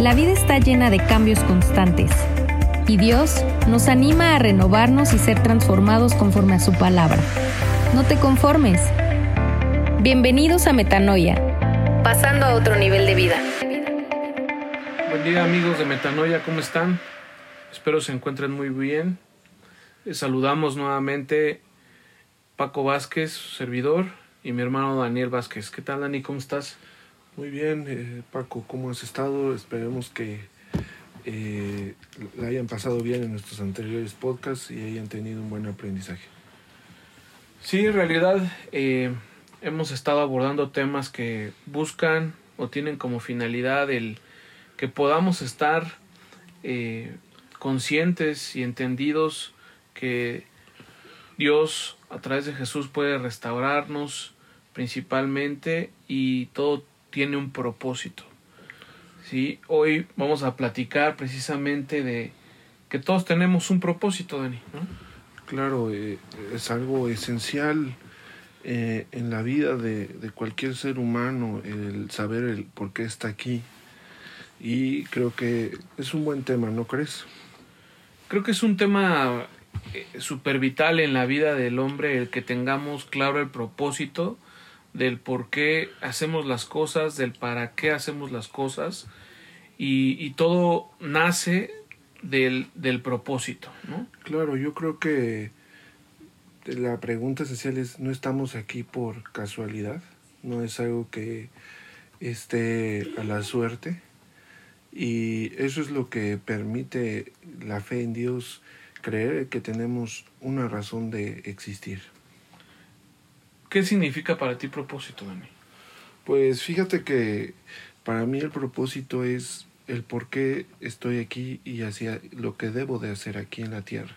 La vida está llena de cambios constantes y Dios nos anima a renovarnos y ser transformados conforme a su palabra. No te conformes. Bienvenidos a Metanoia, pasando a otro nivel de vida. Buen día amigos de Metanoia, ¿cómo están? Espero se encuentren muy bien. Les saludamos nuevamente Paco Vázquez, su servidor, y mi hermano Daniel Vázquez. ¿Qué tal Dani? ¿Cómo estás? Muy bien, eh, Paco, ¿cómo has estado? Esperemos que eh, la hayan pasado bien en nuestros anteriores podcasts y hayan tenido un buen aprendizaje. Sí, en realidad eh, hemos estado abordando temas que buscan o tienen como finalidad el que podamos estar eh, conscientes y entendidos que Dios a través de Jesús puede restaurarnos principalmente y todo tiene un propósito. ¿sí? Hoy vamos a platicar precisamente de que todos tenemos un propósito, Dani. ¿no? Claro, eh, es algo esencial eh, en la vida de, de, cualquier ser humano el saber el por qué está aquí. Y creo que es un buen tema, ¿no crees? Creo que es un tema eh, súper vital en la vida del hombre el que tengamos claro el propósito del por qué hacemos las cosas, del para qué hacemos las cosas y, todo nace del, del propósito, ¿no? Claro, yo creo que la pregunta esencial es, no estamos aquí por casualidad, no es algo que esté a la suerte y eso es lo que permite la fe en Dios creer que tenemos una razón de existir. ¿Qué significa para ti propósito, Dani? Pues fíjate que para mí el propósito es el por qué estoy aquí y hacia lo que debo de hacer aquí en la tierra.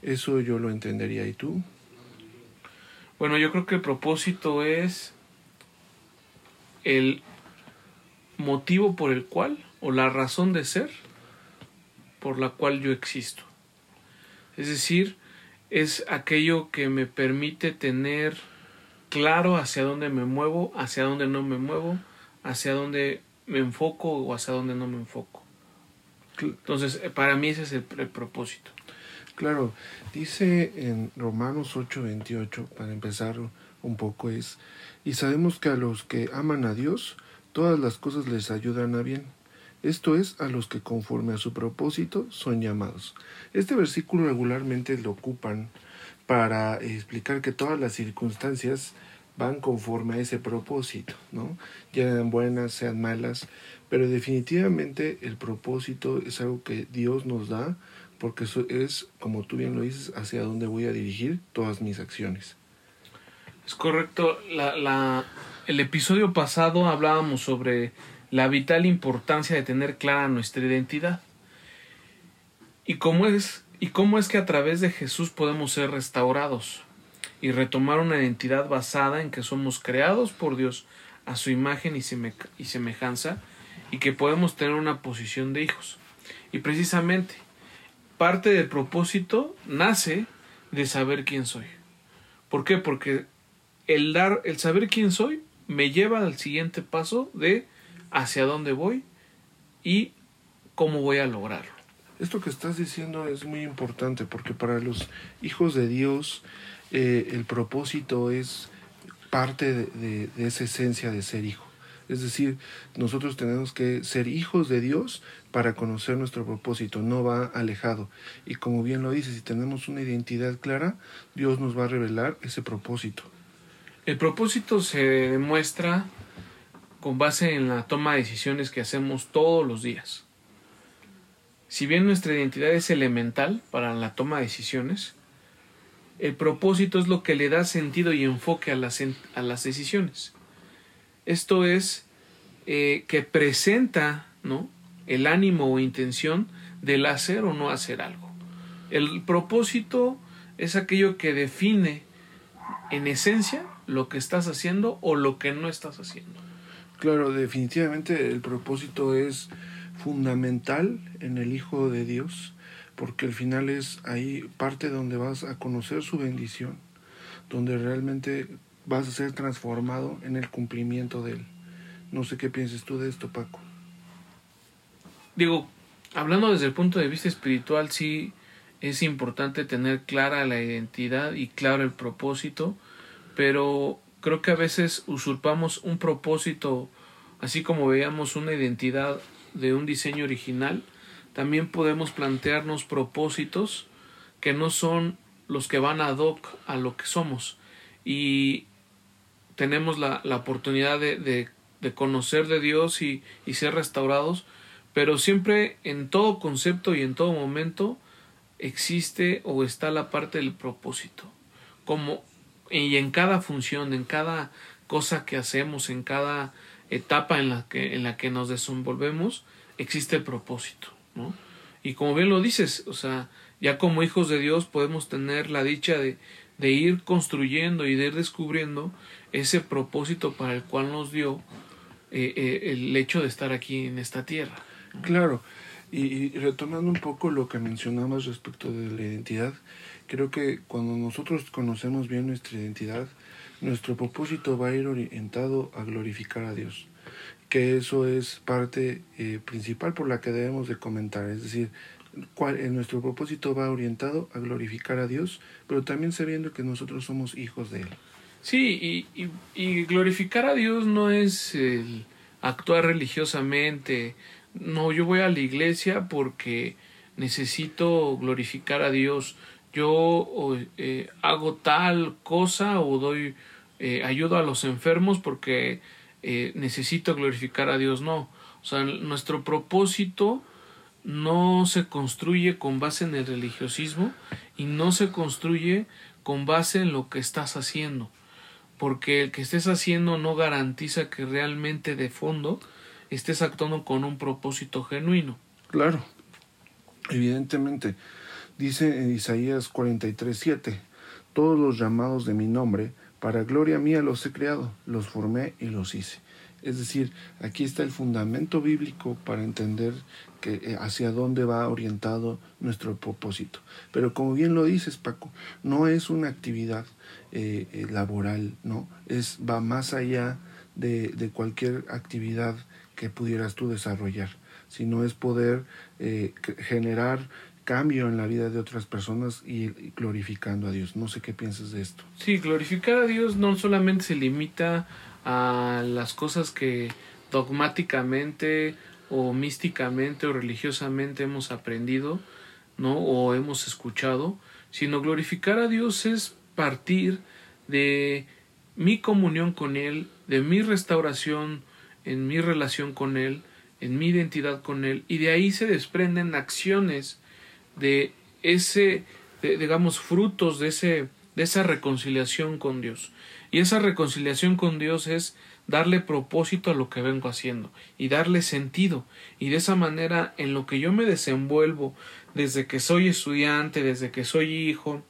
Eso yo lo entendería. ¿Y tú? Bueno, yo creo que el propósito es el motivo por el cual o la razón de ser por la cual yo existo. Es decir, es aquello que me permite tener claro hacia dónde me muevo, hacia dónde no me muevo, hacia dónde me enfoco o hacia dónde no me enfoco. Entonces, para mí ese es el, el propósito. Claro, dice en Romanos 8:28, para empezar un poco, es, y sabemos que a los que aman a Dios, todas las cosas les ayudan a bien. Esto es, a los que conforme a su propósito son llamados. Este versículo regularmente lo ocupan para explicar que todas las circunstancias van conforme a ese propósito, ¿no? Ya sean buenas, sean malas, pero definitivamente el propósito es algo que Dios nos da porque eso es, como tú bien lo dices, hacia dónde voy a dirigir todas mis acciones. Es correcto. La, la, el episodio pasado hablábamos sobre la vital importancia de tener clara nuestra identidad. Y cómo es, y cómo es que a través de Jesús podemos ser restaurados y retomar una identidad basada en que somos creados por Dios a su imagen y, seme, y semejanza y que podemos tener una posición de hijos. Y precisamente parte del propósito nace de saber quién soy. ¿Por qué? Porque el dar, el saber quién soy me lleva al siguiente paso de hacia dónde voy y cómo voy a lograrlo. Esto que estás diciendo es muy importante porque para los hijos de Dios eh, el propósito es parte de, esa esencia de ser hijo. Es decir, nosotros tenemos que ser hijos de Dios para conocer nuestro propósito, no va alejado. Y como bien lo dice, si tenemos una identidad clara, Dios nos va a revelar ese propósito. El propósito se demuestra con base en la toma de decisiones que hacemos todos los días. Si bien nuestra identidad es elemental para la toma de decisiones, el propósito es lo que le da sentido y enfoque a las, a las decisiones. Esto es eh, que presenta ¿no? el ánimo o intención del hacer o no hacer algo. El propósito es aquello que define en esencia lo que estás haciendo o lo que no estás haciendo. Claro, definitivamente el propósito es fundamental en el Hijo de Dios, porque al final es ahí parte donde vas a conocer su bendición, donde realmente vas a ser transformado en el cumplimiento de él. No sé qué pienses tú de esto, Paco. digo, hablando desde el punto de vista espiritual, sí es importante tener clara la identidad y claro el propósito, pero creo que a veces usurpamos un propósito, así como veíamos una identidad de un diseño original, también podemos plantearnos propósitos que no son los que van ad hoc a lo que somos y tenemos la, la oportunidad de, de, de, conocer de Dios y, y ser restaurados, pero siempre en todo concepto y en todo momento existe o está la parte del propósito. Como y en cada función, en cada cosa que hacemos, en cada etapa en la que, en la que nos desenvolvemos, existe el propósito, ¿no? Y como bien lo dices, o sea, ya como hijos de Dios podemos tener la dicha de, de ir construyendo y de ir descubriendo ese propósito para el cual nos dio eh, eh, el hecho de estar aquí en esta tierra. Claro, y, y, retomando un poco lo que mencionabas respecto de la identidad, creo que cuando nosotros conocemos bien nuestra identidad, nuestro propósito va a ir orientado a glorificar a Dios que eso es parte eh, principal por la que debemos de comentar, es decir, cuál, en nuestro propósito va orientado a glorificar a Dios, pero también sabiendo que nosotros somos hijos de Él. Sí, y, y, y glorificar a Dios no es el actuar religiosamente, no, yo voy a la iglesia porque necesito glorificar a Dios, yo eh, hago tal cosa o doy eh, ayudo a los enfermos porque eh, necesito glorificar a Dios, no. O sea, nuestro propósito no se construye con base en el religiosismo y no se construye con base en lo que estás haciendo, porque el que estés haciendo no garantiza que realmente de fondo estés actuando con un propósito genuino. Claro, evidentemente. Dice en Isaías 43:7, todos los llamados de mi nombre para gloria mía los he creado, los formé y los hice. Es decir, aquí está el fundamento bíblico para entender eh, hacia dónde va orientado nuestro propósito. Pero como bien lo dices, Paco, no es una actividad eh, eh, laboral, ¿no? Es, va más allá de, cualquier actividad que pudieras tú desarrollar, sino es poder generar cambio en la vida de otras personas y, glorificando a Dios. No sé qué piensas de esto. Sí, glorificar a Dios no solamente se limita a las cosas que dogmáticamente o místicamente o religiosamente hemos aprendido, ¿no? o hemos escuchado, sino glorificar a Dios es partir de mi comunión con Él, de mi restauración en mi relación con Él, en mi identidad con Él, y de ahí se desprenden acciones de ese, digamos, frutos de, ese, de esa reconciliación con Dios. Y esa reconciliación con Dios es darle propósito a lo que vengo haciendo y darle sentido. Y de esa manera, en lo que yo me desenvuelvo desde que soy estudiante, desde que soy hijo,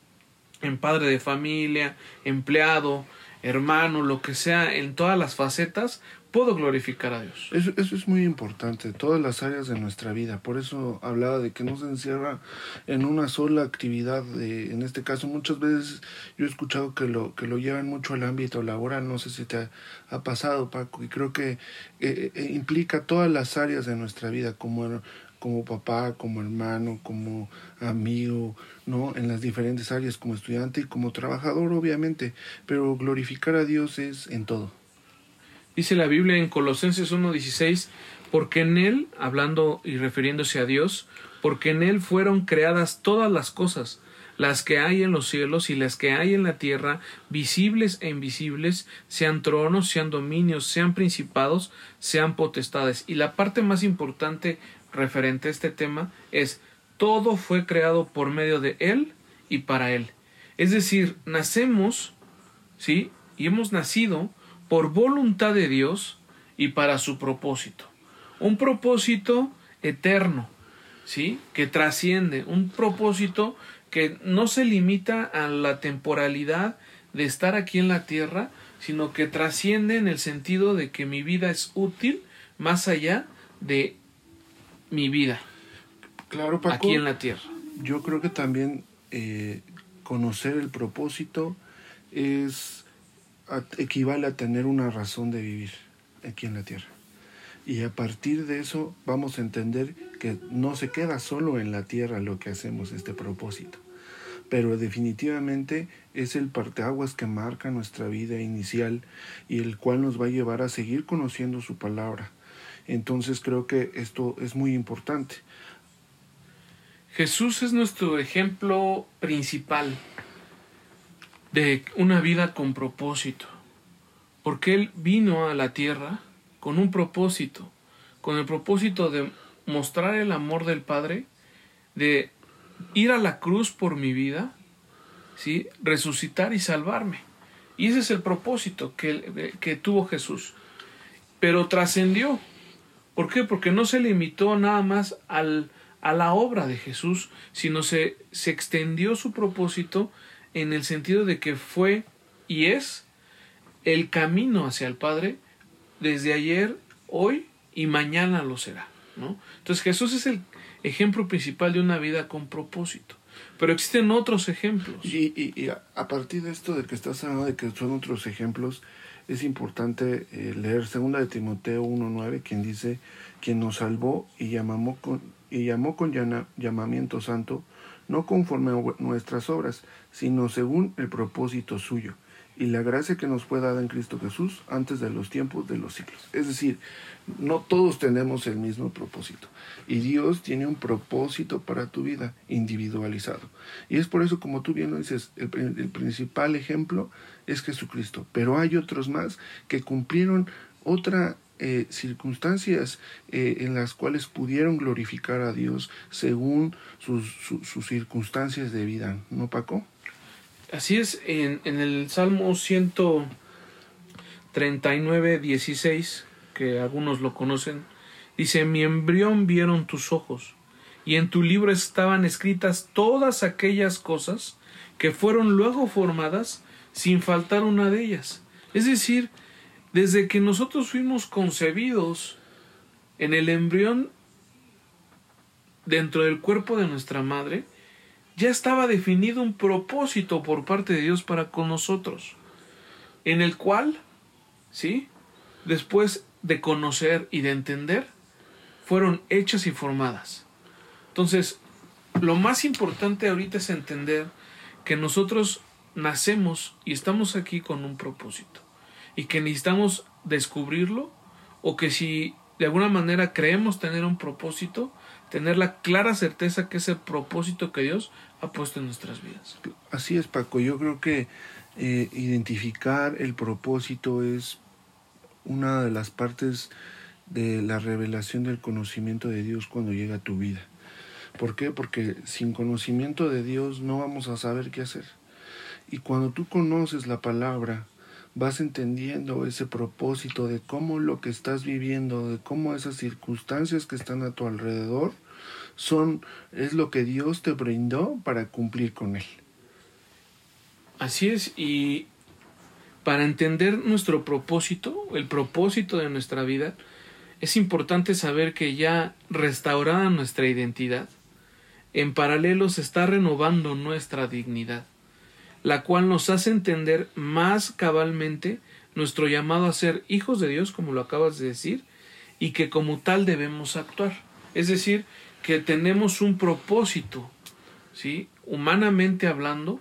en padre de familia, empleado, hermano, lo que sea, en todas las facetas, puedo glorificar a Dios. Eso, eso, es muy importante, todas las áreas de nuestra vida. Por eso hablaba de que no se encierra en una sola actividad. De, en este caso, muchas veces yo he escuchado que lo, que lo llevan mucho al ámbito laboral. No sé si te ha, ha pasado, Paco. Y creo que eh, eh, implica todas las áreas de nuestra vida, como, como papá, como hermano, como amigo, ¿no? En las diferentes áreas, como estudiante y como trabajador, obviamente. Pero glorificar a Dios es en todo. Dice la Biblia en Colosenses 1.16, porque en Él, hablando y refiriéndose a Dios, porque en Él fueron creadas todas las cosas, las que hay en los cielos y las que hay en la tierra, visibles e invisibles, sean tronos, sean dominios, sean principados, sean potestades. Y la parte más importante referente a este tema es todo fue creado por medio de Él y para Él. Es decir, nacemos, ¿sí? Y hemos nacido por voluntad de Dios y para su propósito. Un propósito eterno, ¿sí? Que trasciende, un propósito que no se limita a la temporalidad de estar aquí en la tierra, sino que trasciende en el sentido de que mi vida es útil más allá de mi vida. Claro, Paco, aquí en la tierra. Yo creo que también eh, conocer el propósito es equivale a tener una razón de vivir aquí en la tierra. Y a partir de eso vamos a entender que no se queda solo en la tierra lo que hacemos, este propósito. Pero definitivamente es el parteaguas que marca nuestra vida inicial y el cual nos va a llevar a seguir conociendo su palabra. Entonces creo que esto es muy importante. Jesús es nuestro ejemplo principal de una vida con propósito, porque Él vino a la tierra con un propósito, con el propósito de mostrar el amor del Padre, de ir a la cruz por mi vida, ¿sí? resucitar y salvarme. Y ese es el propósito que, que tuvo Jesús. Pero trascendió. ¿Por qué? Porque no se limitó nada más al, a la obra de Jesús, sino se, se extendió su propósito en el sentido de que fue y es el camino hacia el Padre desde ayer, hoy y mañana lo será. ¿no? Entonces Jesús es el ejemplo principal de una vida con propósito. Pero existen otros ejemplos. Y, y, a partir de esto de que estás hablando de que son otros ejemplos, es importante eh, leer segunda de Timoteo 1.9, quien dice, quien nos salvó y con, y llamó con llamamiento santo, no conforme a nuestras obras, sino según el propósito suyo y la gracia que nos fue dada en Cristo Jesús antes de los tiempos de los siglos. Es decir, no todos tenemos el mismo propósito. Y Dios tiene un propósito para tu vida individualizado. Y es por eso, como tú bien lo dices, el, principal ejemplo es Jesucristo. Pero hay otros más que cumplieron otras eh, circunstancias eh, en las cuales pudieron glorificar a Dios según sus circunstancias de vida. ¿No, Paco? Así es, en, en el Salmo 139, 16, que algunos lo conocen, dice, mi embrión vieron tus ojos, y en tu libro estaban escritas todas aquellas cosas que fueron luego formadas sin faltar una de ellas. Es decir, desde que nosotros fuimos concebidos en el embrión dentro del cuerpo de nuestra madre, ya estaba definido un propósito por parte de Dios para con nosotros, en el cual, ¿sí? Después de conocer y de entender, fueron hechas y formadas. Entonces, lo más importante ahorita es entender que nosotros nacemos y estamos aquí con un propósito y que necesitamos descubrirlo o que si de alguna manera creemos tener un propósito, tener la clara certeza que es el propósito que Dios ha puesto en nuestras vidas. Así es, Paco. Yo creo que eh, identificar el propósito es una de las partes de la revelación del conocimiento de Dios cuando llega a tu vida. ¿Por qué? Porque sin conocimiento de Dios no vamos a saber qué hacer. Y cuando tú conoces la palabra, vas entendiendo ese propósito de cómo lo que estás viviendo, de cómo esas circunstancias que están a tu alrededor son es lo que Dios te brindó para cumplir con él. Así es y para entender nuestro propósito, el propósito de nuestra vida, es importante saber que ya restaurada nuestra identidad, en paralelo se está renovando nuestra dignidad, la cual nos hace entender más cabalmente nuestro llamado a ser hijos de Dios, como lo acabas de decir, y que como tal debemos actuar. Es decir, que tenemos un propósito, ¿sí? Humanamente hablando,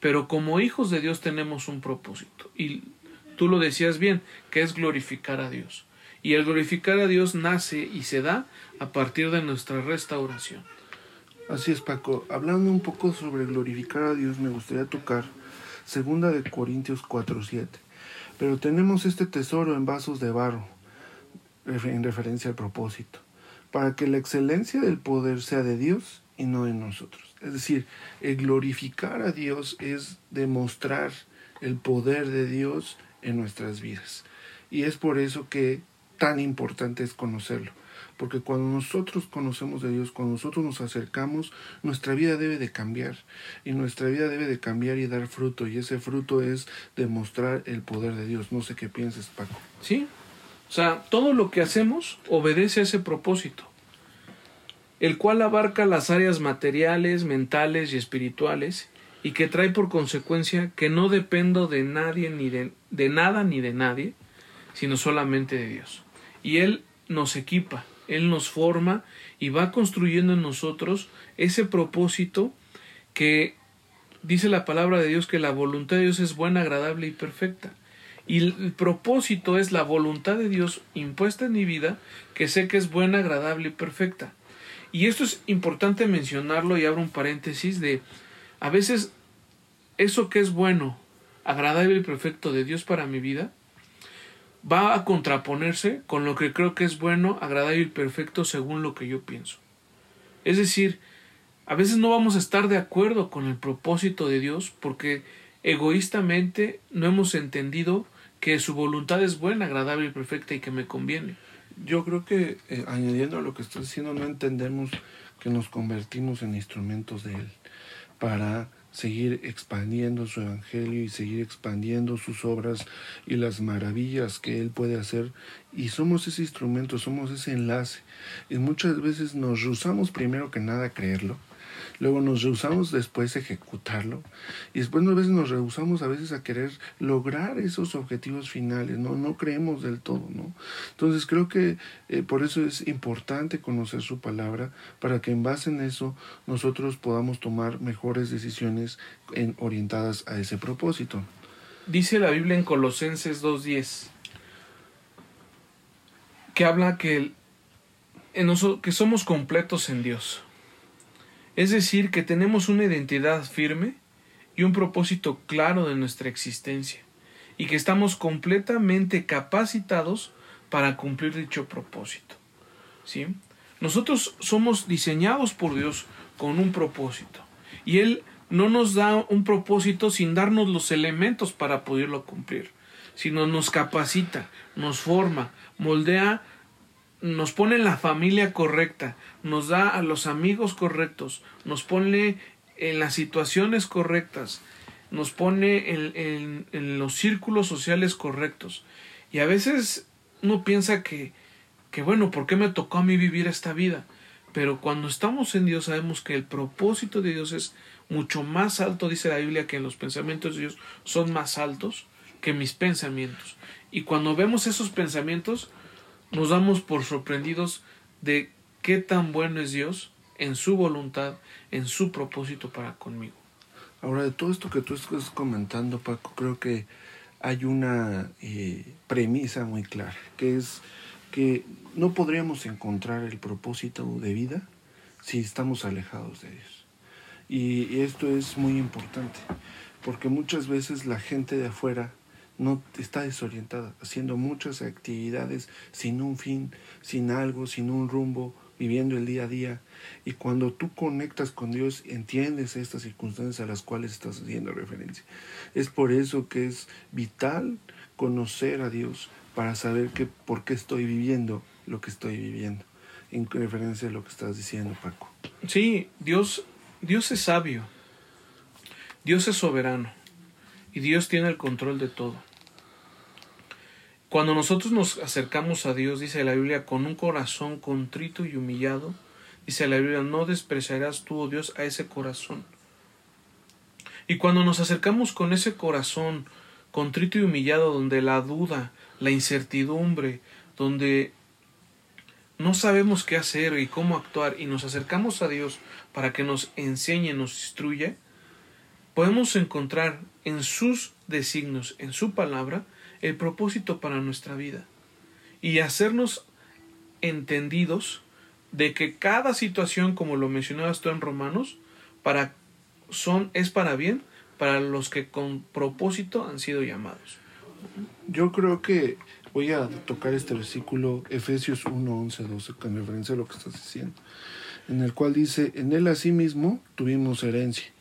pero como hijos de Dios tenemos un propósito. Y tú lo decías bien, que es glorificar a Dios. Y el glorificar a Dios nace y se da a partir de nuestra restauración. Así es, Paco. Hablando un poco sobre glorificar a Dios, me gustaría tocar segunda de Corintios 4:7. Pero tenemos este tesoro en vasos de barro, en referencia al propósito para que la excelencia del poder sea de Dios y no de nosotros. Es decir, el glorificar a Dios es demostrar el poder de Dios en nuestras vidas. Y es por eso que tan importante es conocerlo. Porque cuando nosotros conocemos a Dios, cuando nosotros nos acercamos, nuestra vida debe de cambiar. Y nuestra vida debe de cambiar y dar fruto. Y ese fruto es demostrar el poder de Dios. No sé qué piensas, Paco. Sí, o sea, todo lo que hacemos obedece a ese propósito, el cual abarca las áreas materiales, mentales y espirituales, y que trae por consecuencia que no dependo de nadie ni de, de nada ni de nadie, sino solamente de Dios. Y Él nos equipa, Él nos forma y va construyendo en nosotros ese propósito que dice la palabra de Dios que la voluntad de Dios es buena, agradable y perfecta. Y el propósito es la voluntad de Dios impuesta en mi vida, que sé que es buena, agradable y perfecta. Y esto es importante mencionarlo y abro un paréntesis de a veces eso que es bueno, agradable y perfecto de Dios para mi vida va a contraponerse con lo que creo que es bueno, agradable y perfecto según lo que yo pienso. Es decir, a veces no vamos a estar de acuerdo con el propósito de Dios porque egoístamente no hemos entendido que su voluntad es buena, agradable y perfecta y que me conviene. Yo creo que eh, añadiendo a lo que estás diciendo, no entendemos que nos convertimos en instrumentos de Él para seguir expandiendo su evangelio y seguir expandiendo sus obras y las maravillas que Él puede hacer. Y somos ese instrumento, somos ese enlace. Y muchas veces nos rehusamos primero que nada creerlo luego nos rehusamos después a ejecutarlo y después a veces nos rehusamos a veces a querer lograr esos objetivos finales, no, no creemos del todo, ¿no? Entonces creo que eh, por eso es importante conocer su palabra para que en base en eso nosotros podamos tomar mejores decisiones en, orientadas a ese propósito. Dice la Biblia en Colosenses 2.10 que habla que, en que somos completos en Dios. Es decir, que tenemos una identidad firme y un propósito claro de nuestra existencia, y que estamos completamente capacitados para cumplir dicho propósito. ¿Sí? Nosotros somos diseñados por Dios con un propósito, y Él no nos da un propósito sin darnos los elementos para poderlo cumplir, sino nos capacita, nos forma, moldea nos pone en la familia correcta, nos da a los amigos correctos, nos pone en las situaciones correctas, nos pone en, en, los círculos sociales correctos. Y a veces uno piensa que, que, bueno, ¿por qué me tocó a mí vivir esta vida? Pero cuando estamos en Dios sabemos que el propósito de Dios es mucho más alto, dice la Biblia, que los pensamientos de Dios son más altos que mis pensamientos. Y cuando vemos esos pensamientos, nos damos por sorprendidos de qué tan bueno es Dios en su voluntad, en su propósito para conmigo. Ahora, de todo esto que tú estás comentando, Paco, creo que hay una eh, premisa muy clara, que es que no podríamos encontrar el propósito de vida si estamos alejados de Dios. Y esto es muy importante, porque muchas veces la gente de afuera no está desorientada, haciendo muchas actividades sin un fin, sin algo, sin un rumbo, viviendo el día a día. Y cuando tú conectas con Dios, entiendes estas circunstancias a las cuales estás haciendo referencia. Es por eso que es vital conocer a Dios para saber que, por qué estoy viviendo lo que estoy viviendo. En referencia a lo que estás diciendo, Paco. Sí, Dios, Dios es sabio. Dios es soberano y Dios tiene el control de todo. Cuando nosotros nos acercamos a Dios, dice la Biblia, con un corazón contrito y humillado, dice la Biblia, no despreciarás tú, oh Dios, a ese corazón. Y cuando nos acercamos con ese corazón contrito y humillado, donde la duda, la incertidumbre, donde no sabemos qué hacer y cómo actuar, y nos acercamos a Dios para que nos enseñe, nos instruya, podemos encontrar en sus designios, en su palabra, el propósito para nuestra vida y hacernos entendidos de que cada situación, como lo mencionabas tú en Romanos, para son es para bien para los que con propósito han sido llamados. Yo creo que voy a tocar este versículo Efesios 1, 11, 12 con referencia a lo que estás diciendo, en el cual dice, en él asimismo tuvimos herencia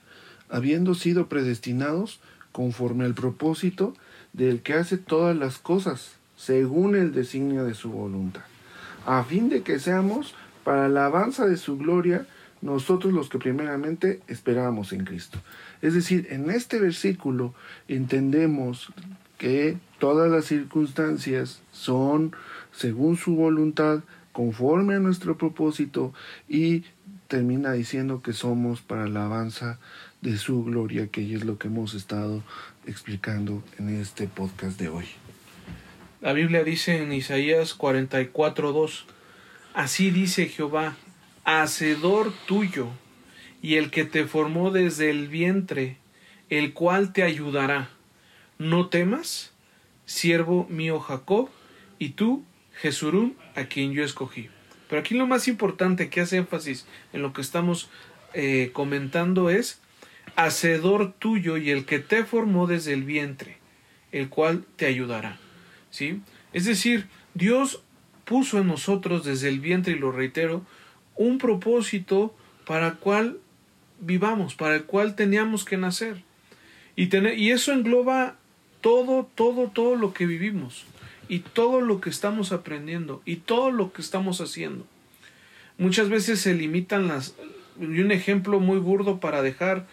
habiendo sido predestinados conforme al propósito del que hace todas las cosas, según el designio de su voluntad, a fin de que seamos, para la alabanza de su gloria, nosotros los que primeramente esperábamos en Cristo. Es decir, en este versículo entendemos que todas las circunstancias son según su voluntad, conforme a nuestro propósito y termina diciendo que somos para la alabanza de su gloria, que es lo que hemos estado explicando en este podcast de hoy. La Biblia dice en Isaías 44.2, Así dice Jehová, hacedor tuyo, y el que te formó desde el vientre, el cual te ayudará. No temas, siervo mío Jacob, y tú, Jesurún, a quien yo escogí. Pero aquí lo más importante que hace énfasis en lo que estamos eh, comentando es hacedor tuyo y el que te formó desde el vientre, el cual te ayudará. ¿Sí? Es decir, Dios puso en nosotros desde el vientre, y lo reitero, un propósito para el cual vivamos, para el cual teníamos que nacer. Y, tener, y eso engloba todo, todo, todo lo que vivimos y todo lo que estamos aprendiendo y todo lo que estamos haciendo. Muchas veces se limitan las... Y un ejemplo muy burdo para dejar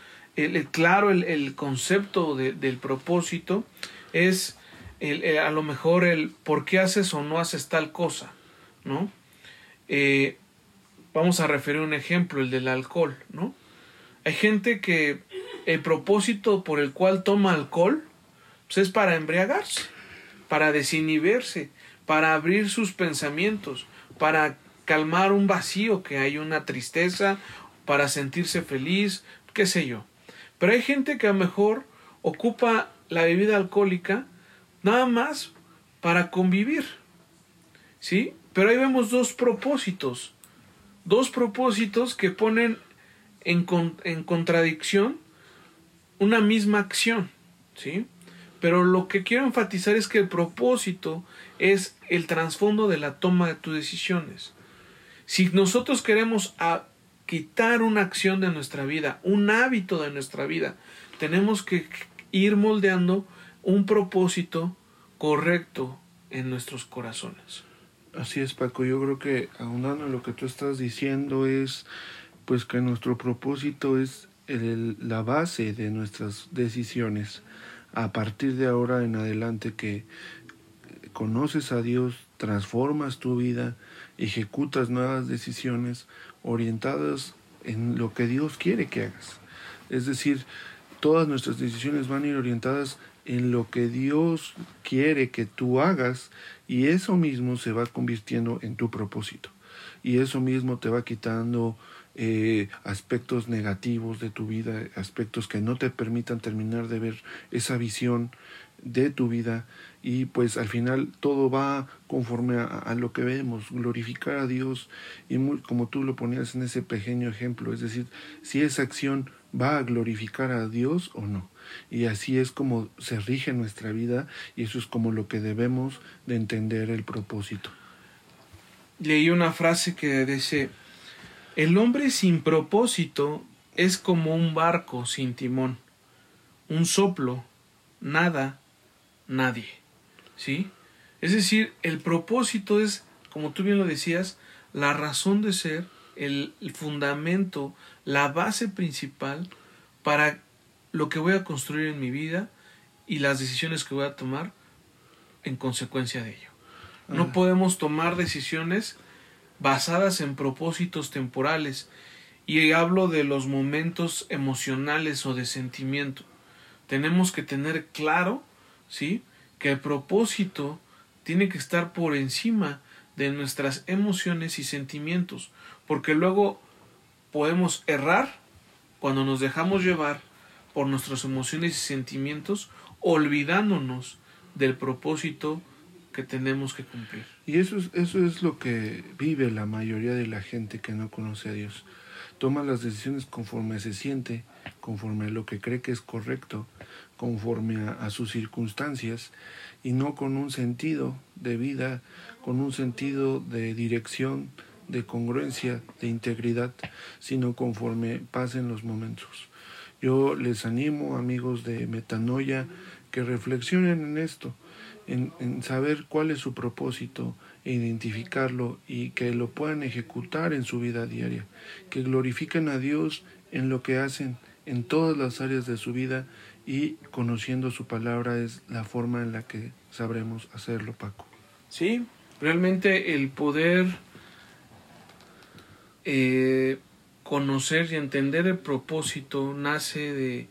el, claro el, concepto del propósito es el, a lo mejor el por qué haces o no haces tal cosa, ¿no? Eh, vamos a referir un ejemplo, el del alcohol, ¿no? Hay gente que el propósito por el cual toma alcohol pues es para embriagarse, para desinhibirse, para abrir sus pensamientos, para calmar un vacío que hay, una tristeza, para sentirse feliz, qué sé yo. Pero hay gente que a lo mejor ocupa la bebida alcohólica nada más para convivir. ¿Sí? Pero ahí vemos dos propósitos. Dos propósitos que ponen en, en contradicción una misma acción. ¿Sí? Pero lo que quiero enfatizar es que el propósito es el trasfondo de la toma de tus decisiones. Si nosotros queremos quitar una acción de nuestra vida, un hábito de nuestra vida. Tenemos que ir moldeando un propósito correcto en nuestros corazones. Así es, Paco. Yo creo que aunando lo que tú estás diciendo es pues que nuestro propósito es el, la base de nuestras decisiones. A partir de ahora en adelante que conoces a Dios, transformas tu vida, ejecutas nuevas decisiones orientadas en lo que Dios quiere que hagas. Es decir, todas nuestras decisiones van a ir orientadas en lo que Dios quiere que tú hagas y eso mismo se va convirtiendo en tu propósito. Y eso mismo te va quitando eh, aspectos negativos de tu vida, aspectos que no te permitan terminar de ver esa visión de tu vida y pues al final todo va conforme a, lo que vemos, glorificar a Dios y como tú lo ponías en ese pequeño ejemplo, es decir, si esa acción va a glorificar a Dios o no. Y así es como se rige nuestra vida y eso es como lo que debemos de entender el propósito. Leí una frase que dice, el hombre sin propósito es como un barco sin timón, un soplo, nada, nadie. ¿Sí? Es decir, el propósito es, como tú bien lo decías, la razón de ser, el, fundamento, la base principal para lo que voy a construir en mi vida y las decisiones que voy a tomar en consecuencia de ello. No ah. podemos tomar decisiones basadas en propósitos temporales y hablo de los momentos emocionales o de sentimiento. Tenemos que tener claro, ¿sí? Que el propósito tiene que estar por encima de nuestras emociones y sentimientos, porque luego podemos errar cuando nos dejamos llevar por nuestras emociones y sentimientos, olvidándonos del propósito que tenemos que cumplir. Y eso es, eso es lo que vive la mayoría de la gente que no conoce a Dios. Toma las decisiones conforme se siente, conforme lo que cree que es correcto, conforme a, sus circunstancias y no con un sentido de vida, con un sentido de dirección, de congruencia, de integridad, sino conforme pasen los momentos. Yo les animo, amigos de Metanoia, que reflexionen en esto, en, en, saber cuál es su propósito, e identificarlo y que lo puedan ejecutar en su vida diaria, que glorifiquen a Dios en lo que hacen en todas las áreas de su vida y conociendo su palabra es la forma en la que sabremos hacerlo, Paco. Sí, realmente el poder eh, conocer y entender el propósito nace de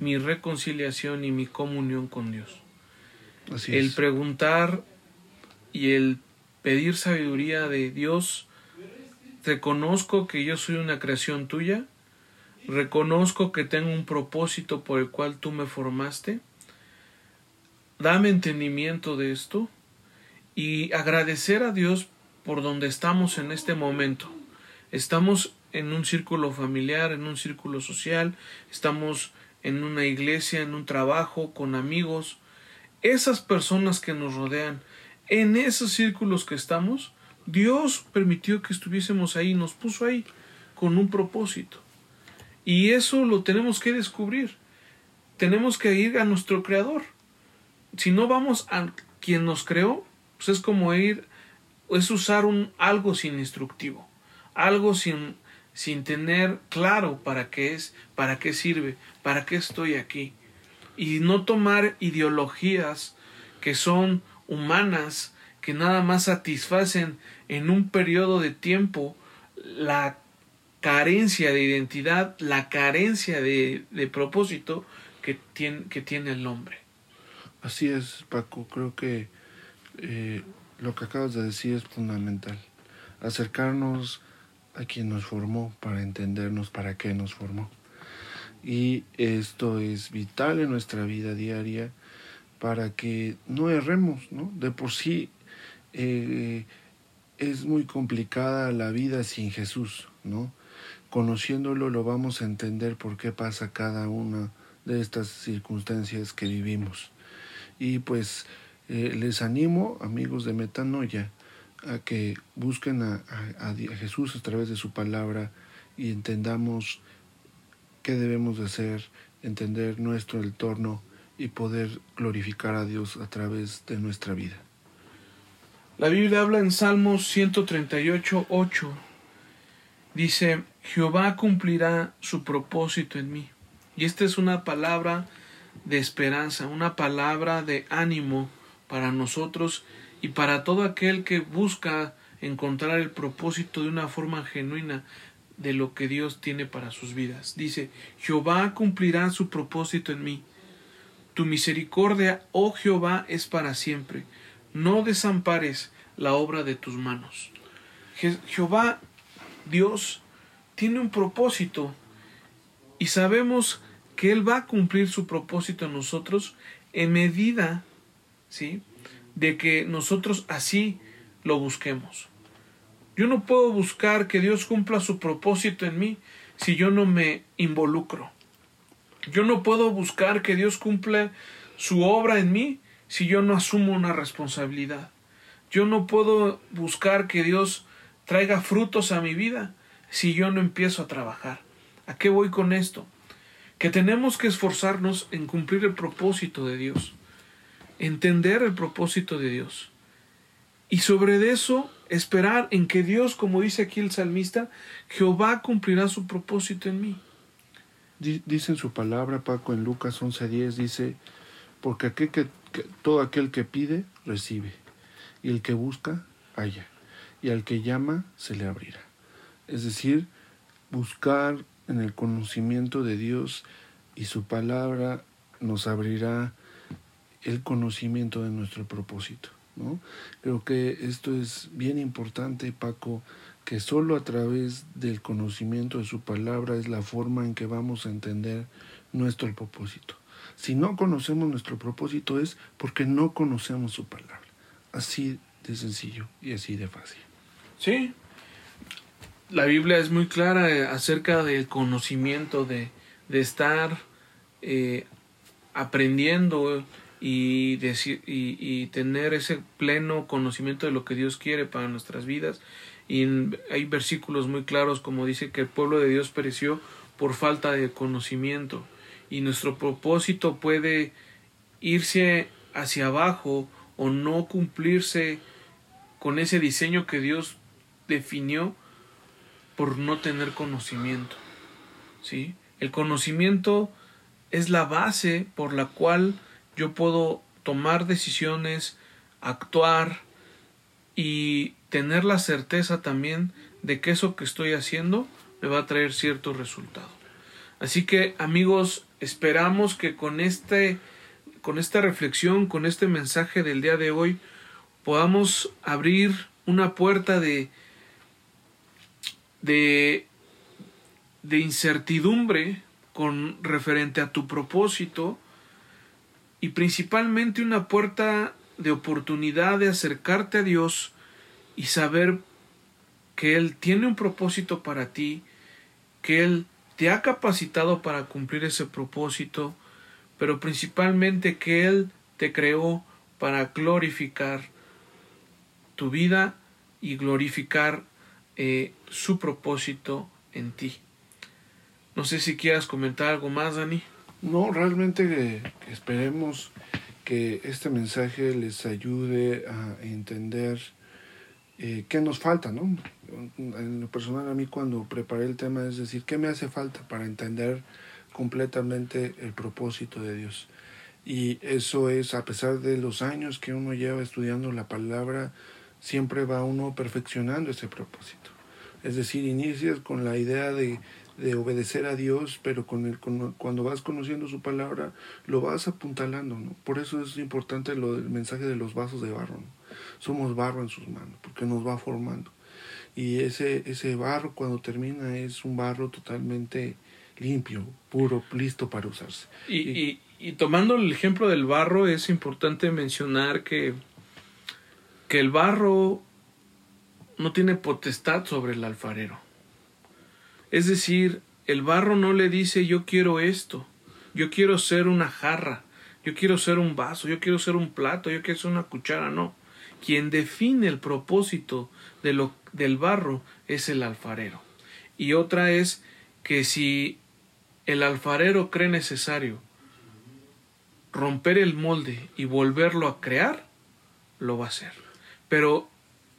mi reconciliación y mi comunión con Dios. Así el preguntar y el pedir sabiduría de Dios reconozco que yo soy una creación tuya, reconozco que tengo un propósito por el cual tú me formaste, dame entendimiento de esto y agradecer a Dios por donde estamos en este momento. Estamos en un círculo familiar, en un círculo social, estamos en una iglesia, en un trabajo, con amigos. Esas personas que nos rodean, en esos círculos que estamos, Dios permitió que estuviésemos ahí, nos puso ahí con un propósito. Y eso lo tenemos que descubrir. Tenemos que ir a nuestro Creador. Si no vamos a quien nos creó, pues es como ir, es usar un algo sin instructivo, algo sin, sin tener claro para qué es, para qué sirve, para qué estoy aquí. Y no tomar ideologías que son humanas, que nada más satisfacen en un periodo de tiempo la carencia de identidad, la carencia de, de propósito que tiene, que tiene el hombre. Así es, Paco. Creo que eh, lo que acabas de decir es fundamental. Acercarnos a quien nos formó para entendernos para qué nos formó. Y esto es vital en nuestra vida diaria para que no erremos, ¿no? De por sí eh, es muy complicada la vida sin Jesús, ¿no? Conociéndolo lo vamos a entender por qué pasa cada una de estas circunstancias que vivimos. Y pues eh, les animo, amigos de Metanoia, a que busquen a, a, Jesús a través de su palabra y entendamos qué debemos de hacer, entender nuestro entorno y poder glorificar a Dios a través de nuestra vida. La Biblia habla en Salmos 138, 8. Dice, Jehová cumplirá su propósito en mí. Y esta es una palabra de esperanza, una palabra de ánimo para nosotros y para todo aquel que busca encontrar el propósito de una forma genuina de lo que Dios tiene para sus vidas. Dice, Jehová cumplirá su propósito en mí. Tu misericordia, oh Jehová, es para siempre. No desampares la obra de tus manos. Jehová, Dios, tiene un propósito y sabemos que Él va a cumplir su propósito en nosotros en medida, ¿sí? De que nosotros así lo busquemos. Yo no puedo buscar que Dios cumpla su propósito en mí si yo no me involucro. Yo no puedo buscar que Dios cumpla su obra en mí si yo no asumo una responsabilidad. Yo no puedo buscar que Dios traiga frutos a mi vida si yo no empiezo a trabajar. ¿A qué voy con esto? Que tenemos que esforzarnos en cumplir el propósito de Dios, entender el propósito de Dios. Y sobre eso, esperar en que Dios, como dice aquí el salmista, Jehová cumplirá su propósito en mí. Dice en su palabra, Paco, en Lucas 11:10, dice, porque aquel que, todo aquel que pide, recibe y el que busca, halla, y al que llama, se le abrirá. Es decir, buscar en el conocimiento de Dios y su palabra nos abrirá el conocimiento de nuestro propósito. ¿no? Creo que esto es bien importante, Paco, que solo a través del conocimiento de su palabra es la forma en que vamos a entender nuestro propósito. Si no conocemos nuestro propósito es porque no conocemos su palabra. Así de sencillo y así de fácil. Sí. La Biblia es muy clara eh, acerca del conocimiento, de, de estar eh, aprendiendo y, decir, y, y, tener ese pleno conocimiento de lo que Dios quiere para nuestras vidas. Y hay versículos muy claros como dice que el pueblo de Dios pereció por falta de conocimiento. Y nuestro propósito puede irse hacia abajo o no cumplirse con ese diseño que Dios definió por no tener conocimiento. ¿Sí? El conocimiento es la base por la cual yo puedo tomar decisiones, actuar y tener la certeza también de que eso que estoy haciendo me va a traer cierto resultado. Así que amigos, esperamos que con este con esta reflexión, con este mensaje del día de hoy, podamos abrir una puerta de de, de incertidumbre con referente a tu propósito y principalmente una puerta de oportunidad de acercarte a Dios y saber que Él tiene un propósito para ti, que Él te ha capacitado para cumplir ese propósito, pero principalmente que Él te creó para glorificar tu vida y glorificar eh, su propósito en ti. No sé si quieras comentar algo más, Dani. No, realmente esperemos que este mensaje les ayude a entender eh, qué nos falta, ¿no? En lo personal a mí cuando preparé el tema es decir, ¿qué me hace falta para entender completamente el propósito de Dios? Y eso es, a pesar de los años que uno lleva estudiando la palabra, siempre va uno perfeccionando ese propósito. Es decir, inicias con la idea de, de obedecer a Dios, pero con el, cuando vas conociendo su palabra, lo vas apuntalando. ¿no? Por eso es importante lo del mensaje de los vasos de barro. Somos barro en sus manos, porque nos va formando. Y ese, ese barro cuando termina es un barro totalmente limpio, puro, listo para usarse. Y, y, y tomando el ejemplo del barro, es importante mencionar que que el barro no tiene potestad sobre el alfarero. Es decir, el barro no le dice yo quiero esto, yo quiero ser una jarra, yo quiero ser un vaso, yo quiero ser un plato, yo quiero ser una cuchara, no. Quien define el propósito de lo, del barro es el alfarero. Y otra es que si el alfarero cree necesario romper el molde y volverlo a crear, lo va a hacer. Pero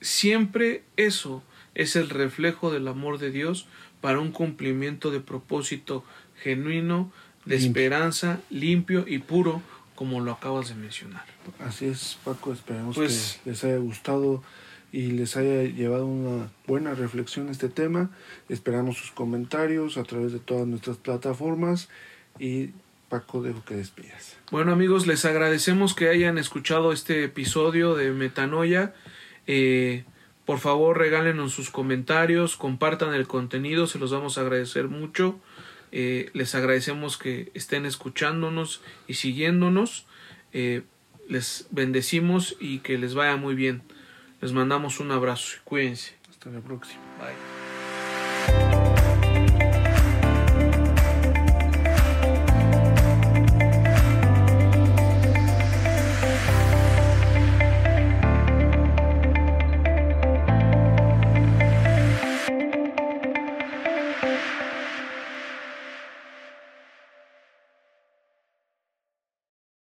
siempre eso es el reflejo del amor de Dios para un cumplimiento de propósito genuino, de esperanza, limpio y puro, como lo acabas de mencionar. Así es, Paco, esperamos pues que les haya gustado y les haya llevado una buena reflexión este tema. Esperamos sus comentarios a través de todas nuestras plataformas y Paco, dejo que despidas. Bueno amigos, les agradecemos que hayan escuchado este episodio de Metanoia. Eh, por favor, regálenos sus comentarios, compartan el contenido, se los vamos a agradecer mucho. Eh, les agradecemos que estén escuchándonos y siguiéndonos. Eh, les bendecimos y que les vaya muy bien. Les mandamos un abrazo y cuídense. Hasta la próxima. Bye.